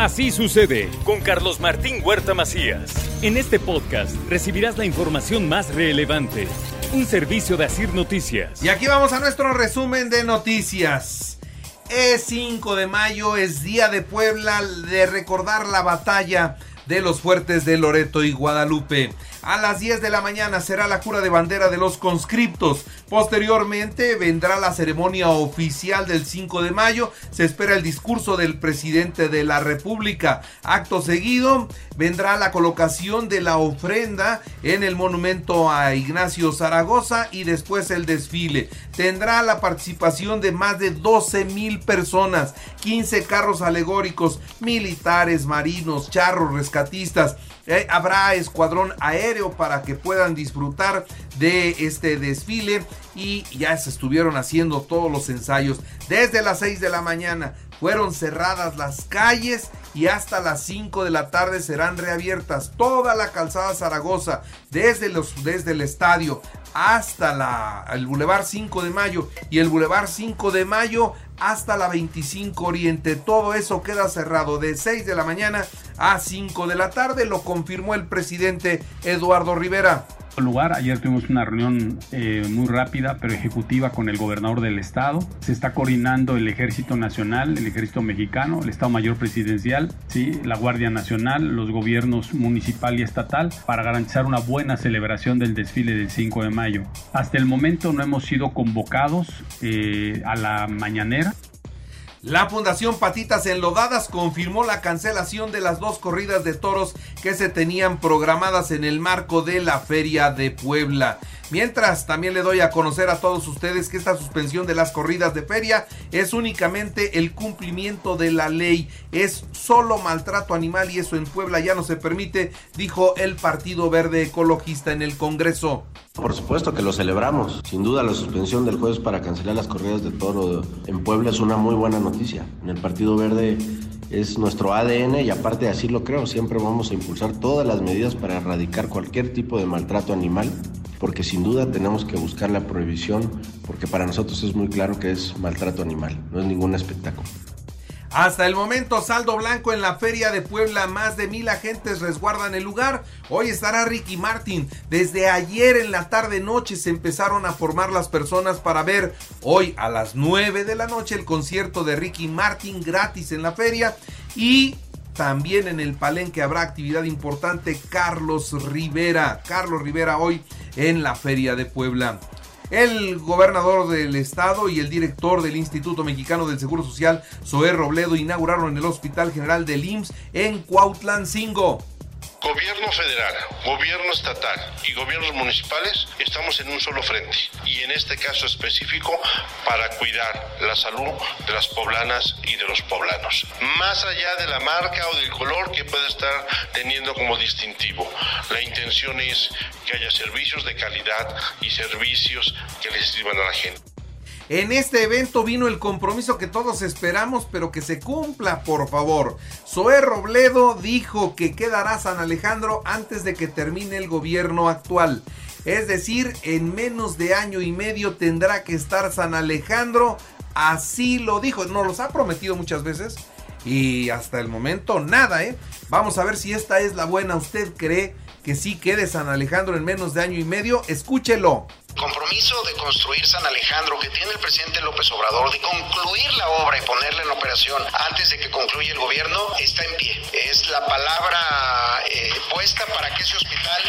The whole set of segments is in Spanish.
Así sucede con Carlos Martín Huerta Macías. En este podcast recibirás la información más relevante. Un servicio de Asir Noticias. Y aquí vamos a nuestro resumen de noticias. Es 5 de mayo, es Día de Puebla, de recordar la batalla de los fuertes de Loreto y Guadalupe. A las 10 de la mañana será la jura de bandera de los conscriptos. Posteriormente vendrá la ceremonia oficial del 5 de mayo. Se espera el discurso del presidente de la República. Acto seguido vendrá la colocación de la ofrenda en el monumento a Ignacio Zaragoza y después el desfile. Tendrá la participación de más de 12 mil personas, 15 carros alegóricos, militares, marinos, charros, Eh, habrá escuadrón aéreo para que puedan disfrutar de este desfile y ya se estuvieron haciendo todos los ensayos desde las 6 de la mañana. Fueron cerradas las calles y hasta las 5 de la tarde serán reabiertas. Toda la calzada Zaragoza, desde, los, desde el estadio hasta la, el Boulevard 5 de Mayo. Y el Boulevard 5 de Mayo hasta la 25 Oriente. Todo eso queda cerrado de 6 de la mañana a 5 de la tarde, lo confirmó el presidente Eduardo Rivera lugar. Ayer tuvimos una reunión eh, muy rápida pero ejecutiva con el gobernador del estado. Se está coordinando el Ejército Nacional, el Ejército Mexicano, el Estado Mayor Presidencial, ¿sí? la Guardia Nacional, los gobiernos municipal y estatal para garantizar una buena celebración del desfile del 5 de mayo. Hasta el momento no hemos sido convocados eh, a la mañanera. La Fundación Patitas Enlodadas confirmó la cancelación de las dos corridas de toros que se tenían programadas en el marco de la Feria de Puebla. Mientras, también le doy a conocer a todos ustedes que esta suspensión de las corridas de feria es únicamente el cumplimiento de la ley. Es solo maltrato animal y eso en Puebla ya no se permite, dijo el Partido Verde Ecologista en el Congreso. Por supuesto que lo celebramos. Sin duda la suspensión del jueves para cancelar las corridas de toro en Puebla es una muy buena noticia. En el Partido Verde es nuestro ADN y aparte así lo creo, siempre vamos a impulsar todas las medidas para erradicar cualquier tipo de maltrato animal, porque sin duda tenemos que buscar la prohibición, porque para nosotros es muy claro que es maltrato animal, no es ningún espectáculo. Hasta el momento, saldo blanco en la Feria de Puebla. Más de mil agentes resguardan el lugar. Hoy estará Ricky Martin. Desde ayer en la tarde-noche se empezaron a formar las personas para ver hoy a las 9 de la noche el concierto de Ricky Martin gratis en la feria. Y también en el Palenque habrá actividad importante. Carlos Rivera. Carlos Rivera hoy en la Feria de Puebla. El gobernador del estado y el director del Instituto Mexicano del Seguro Social, Zoé Robledo, inauguraron el Hospital General del IMSS en Cuautlancingo. Gobierno federal, gobierno estatal y gobiernos municipales estamos en un solo frente y en este caso específico para cuidar la salud de las poblanas y de los poblanos. Más allá de la marca o del color que puede estar teniendo como distintivo, la intención es que haya servicios de calidad y servicios que les sirvan a la gente. En este evento vino el compromiso que todos esperamos, pero que se cumpla, por favor. Zoé Robledo dijo que quedará San Alejandro antes de que termine el gobierno actual. Es decir, en menos de año y medio tendrá que estar San Alejandro. Así lo dijo. Nos los ha prometido muchas veces. Y hasta el momento nada, ¿eh? Vamos a ver si esta es la buena. ¿Usted cree que sí quede San Alejandro en menos de año y medio? Escúchelo compromiso de construir San Alejandro que tiene el presidente López Obrador de concluir la obra y ponerla en operación antes de que concluya el gobierno está en pie. Es la palabra eh, puesta para que ese hospital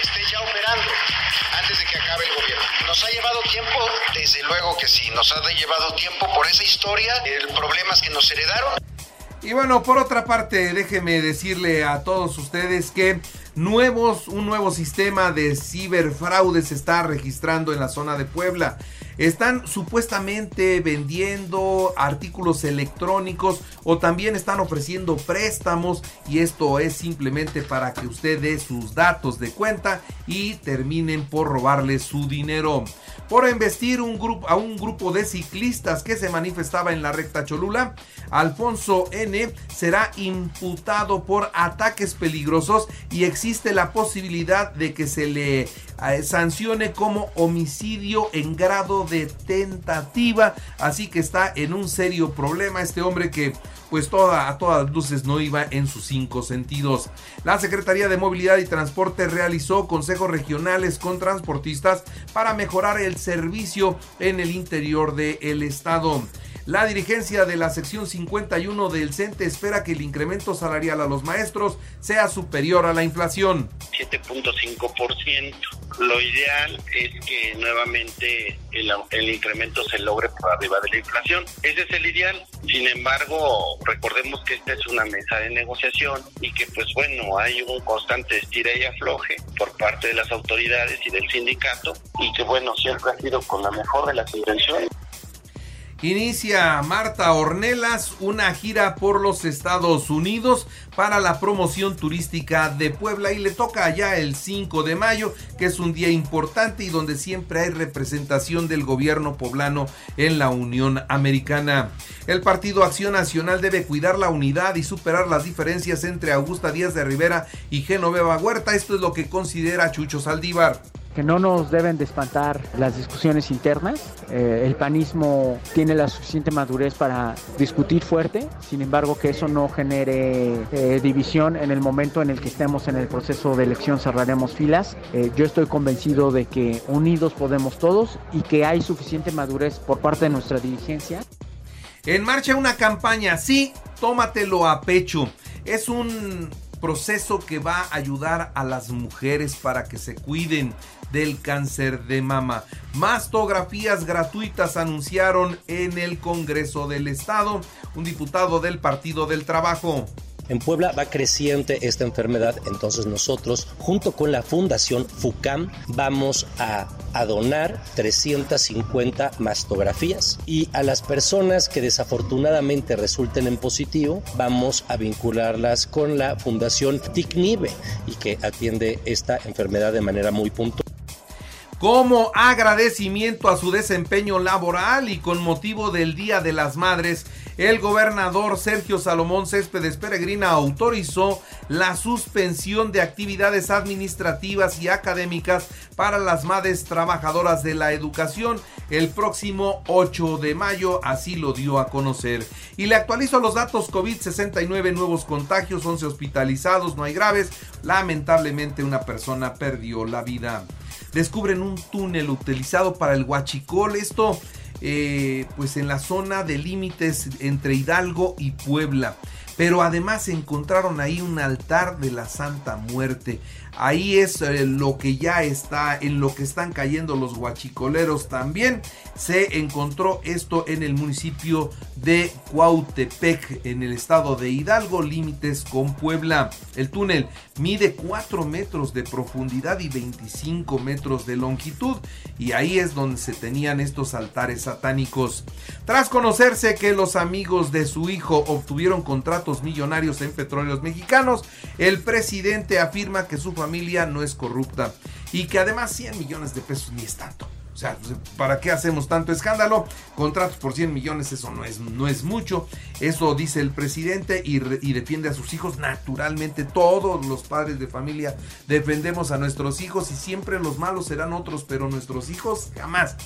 esté ya operando antes de que acabe el gobierno. Nos ha llevado tiempo, desde luego que sí, nos ha llevado tiempo por esa historia, el problema es que nos heredaron. Y bueno, por otra parte, déjeme decirle a todos ustedes que nuevos, un nuevo sistema de ciberfraude se está registrando en la zona de Puebla. están supuestamente vendiendo artículos electrónicos o también están ofreciendo préstamos y esto es simplemente para que usted dé sus datos de cuenta y terminen por robarle su dinero. Por investir un grupo, a un grupo de ciclistas que se manifestaba en la recta Cholula, Alfonso N será imputado por ataques peligrosos y existe la posibilidad de que se le eh, sancione como homicidio en grado de tentativa. Así que está en un serio problema este hombre que pues toda, a todas luces no iba en sus cinco sentidos. La Secretaría de Movilidad y Transporte realizó consejos regionales con transportistas para mejorar el servicio en el interior del estado. La dirigencia de la sección 51 del CENTE espera que el incremento salarial a los maestros sea superior a la inflación. 7.5%. Lo ideal es que nuevamente el, incremento se logre por arriba de la inflación. Ese es el ideal. Sin embargo, recordemos que esta es una mesa de negociación y que pues bueno, hay un constante estira y afloje por parte de las autoridades y del sindicato y que bueno, siempre ha sido con la mejor de las intenciones. Inicia Marta Ornelas una gira por los Estados Unidos para la promoción turística de Puebla y le toca allá el 5 de mayo, que es un día importante y donde siempre hay representación del gobierno poblano en la Unión Americana. El Partido Acción Nacional debe cuidar la unidad y superar las diferencias entre Augusta Díaz de Rivera y Genoveva Huerta. Esto es lo que considera Chucho Saldívar que no nos deben de espantar las discusiones internas. Eh, el panismo tiene la suficiente madurez para discutir fuerte, sin embargo que eso no genere eh, división en el momento en el que estemos en el proceso de elección cerraremos filas. Eh, yo estoy convencido de que unidos podemos todos y que hay suficiente madurez por parte de nuestra dirigencia. En marcha una campaña, sí, tómatelo a pecho. Es un proceso que va a ayudar a las mujeres para que se cuiden del cáncer de mama. Mastografías gratuitas anunciaron en el Congreso del Estado un diputado del Partido del Trabajo. En Puebla va creciente esta enfermedad, entonces nosotros, junto con la Fundación FUCAM, vamos a, donar 350 mastografías y a las personas que desafortunadamente resulten en positivo, vamos a vincularlas con la Fundación TICNIBE y que atiende esta enfermedad de manera muy puntual. Como agradecimiento a su desempeño laboral y con motivo del Día de las Madres, el gobernador Sergio Salomón Céspedes Peregrina autorizó la suspensión de actividades administrativas y académicas para las madres trabajadoras de la educación el próximo 8 de mayo, así lo dio a conocer. Y le actualizo los datos COVID, 69 nuevos contagios, 11 hospitalizados, no hay graves, lamentablemente una persona perdió la vida descubren un túnel utilizado para el huachicol. Esto eh, pues en la zona de límites entre Hidalgo y Puebla. Pero además encontraron ahí un altar de la Santa Muerte. Ahí es eh, lo que ya está, en lo que están cayendo los guachicoleros también. Se encontró esto en el municipio de Cuautepec, en el estado de Hidalgo, límites con Puebla. El túnel mide 4 metros de profundidad y 25 metros de longitud. Y ahí es donde se tenían estos altares satánicos. Tras conocerse que los amigos de su hijo obtuvieron contratos millonarios en petróleos mexicanos, el presidente afirma que su familia no es corrupta y que además 100 millones de pesos ni es tanto. O sea, ¿para qué hacemos tanto escándalo? Contratos por 100 millones, eso no es, no es mucho. Eso dice el presidente y, defiende a sus hijos. Naturalmente, todos los padres de familia defendemos a nuestros hijos y siempre los malos serán otros, pero nuestros hijos jamás.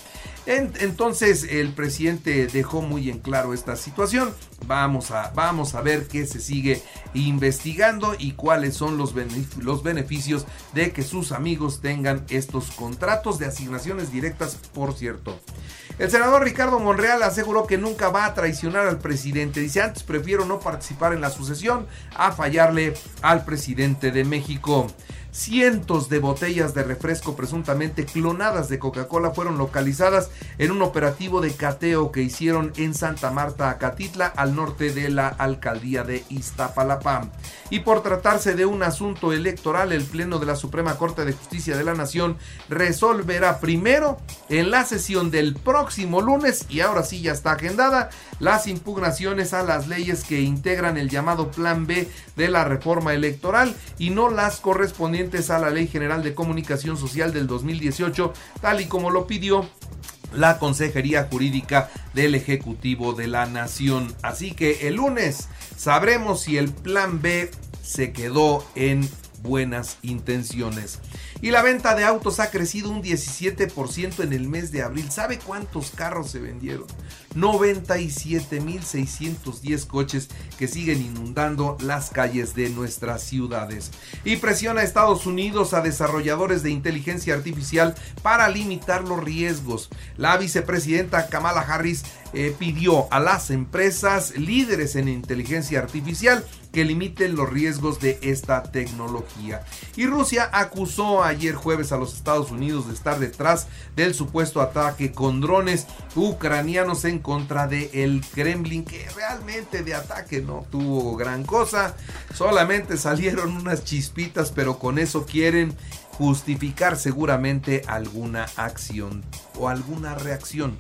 entonces, el presidente dejó muy en claro esta situación. Vamos a, vamos a ver qué se sigue investigando y cuáles son los beneficios de que sus amigos tengan estos contratos de asignaciones directas, por cierto. El senador Ricardo Monreal aseguró que nunca va a traicionar al presidente. Dice, antes prefiero no participar en la sucesión a fallarle al presidente de México. Cientos de botellas de refresco presuntamente clonadas de Coca-Cola fueron localizadas en un operativo de cateo que hicieron en Santa Marta, Acatitla, al norte de la alcaldía de Iztapalapa. Y por tratarse de un asunto electoral, el Pleno de la Suprema Corte de Justicia de la Nación resolverá primero en la sesión del próximo lunes, y ahora sí ya está agendada, las impugnaciones a las leyes que integran el llamado Plan B de la reforma electoral y no las correspondientes a la Ley General de Comunicación Social del 2018, tal y como lo pidió la Consejería Jurídica del Ejecutivo de la Nación. Así que el lunes sabremos si el Plan B se quedó en buenas intenciones. Y la venta de autos ha crecido un 17% en el mes de abril. ¿Sabe cuántos carros se vendieron? 97.610 coches que siguen inundando las calles de nuestras ciudades. Y presiona a Estados Unidos a desarrolladores de inteligencia artificial para limitar los riesgos. La vicepresidenta Kamala Harris eh, pidió a las empresas líderes en inteligencia artificial que limiten los riesgos de esta tecnología. Y Rusia acusó ayer jueves a los Estados Unidos de estar detrás del supuesto ataque con drones ucranianos en contra de el Kremlin, que realmente de ataque no tuvo gran cosa, solamente salieron unas chispitas, pero con eso quieren justificar seguramente alguna acción o alguna reacción.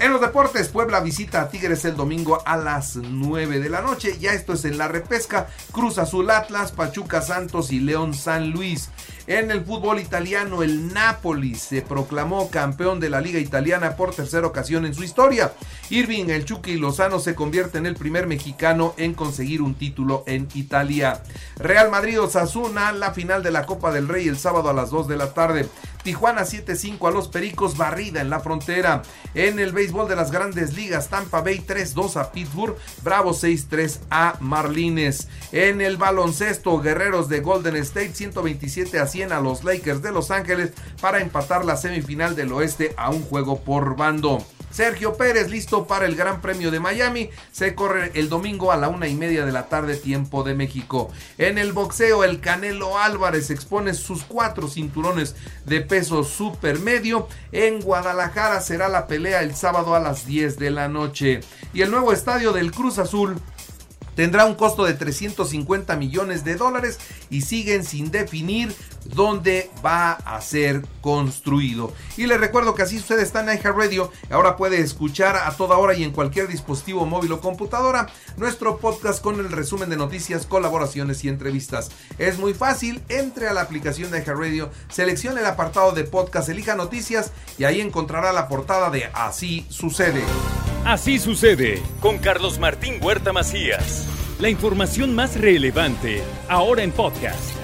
En los deportes, Puebla visita a Tigres el domingo a las 9 de la noche. Ya esto es en la repesca. Cruz Azul Atlas, Pachuca Santos y León San Luis. En el fútbol italiano, el Napoli se proclamó campeón de la Liga Italiana por tercera ocasión en su historia. Irving, el Chucky Lozano se convierte en el primer mexicano en conseguir un título en Italia. Real Madrid Osasuna, la final de la Copa del Rey el sábado a las 2 de la tarde. Tijuana 7-5 a los Pericos, barrida en la frontera. En el béisbol de las grandes ligas, Tampa Bay 3-2 a Pittsburgh, Bravo 6-3 a Marlines. En el baloncesto, Guerreros de Golden State 127 a 100 a los Lakers de Los Ángeles para empatar la semifinal del oeste a un juego por bando. Sergio Pérez listo para el Gran Premio de Miami. Se corre el domingo a la una y media de la tarde, tiempo de México. En el boxeo, el Canelo Álvarez expone sus cuatro cinturones de peso supermedio. En Guadalajara será la pelea el sábado a las 10 de la noche. Y el nuevo estadio del Cruz Azul tendrá un costo de 350 millones de dólares y siguen sin definir dónde va a ser construido. Y les recuerdo que así usted está en iHeartRadio, ahora puede escuchar a toda hora y en cualquier dispositivo móvil o computadora nuestro podcast con el resumen de noticias, colaboraciones y entrevistas. Es muy fácil, entre a la aplicación de iHeartRadio, seleccione el apartado de podcast, elija noticias y ahí encontrará la portada de Así sucede. Así sucede con Carlos Martín Huerta Macías. La información más relevante ahora en podcast.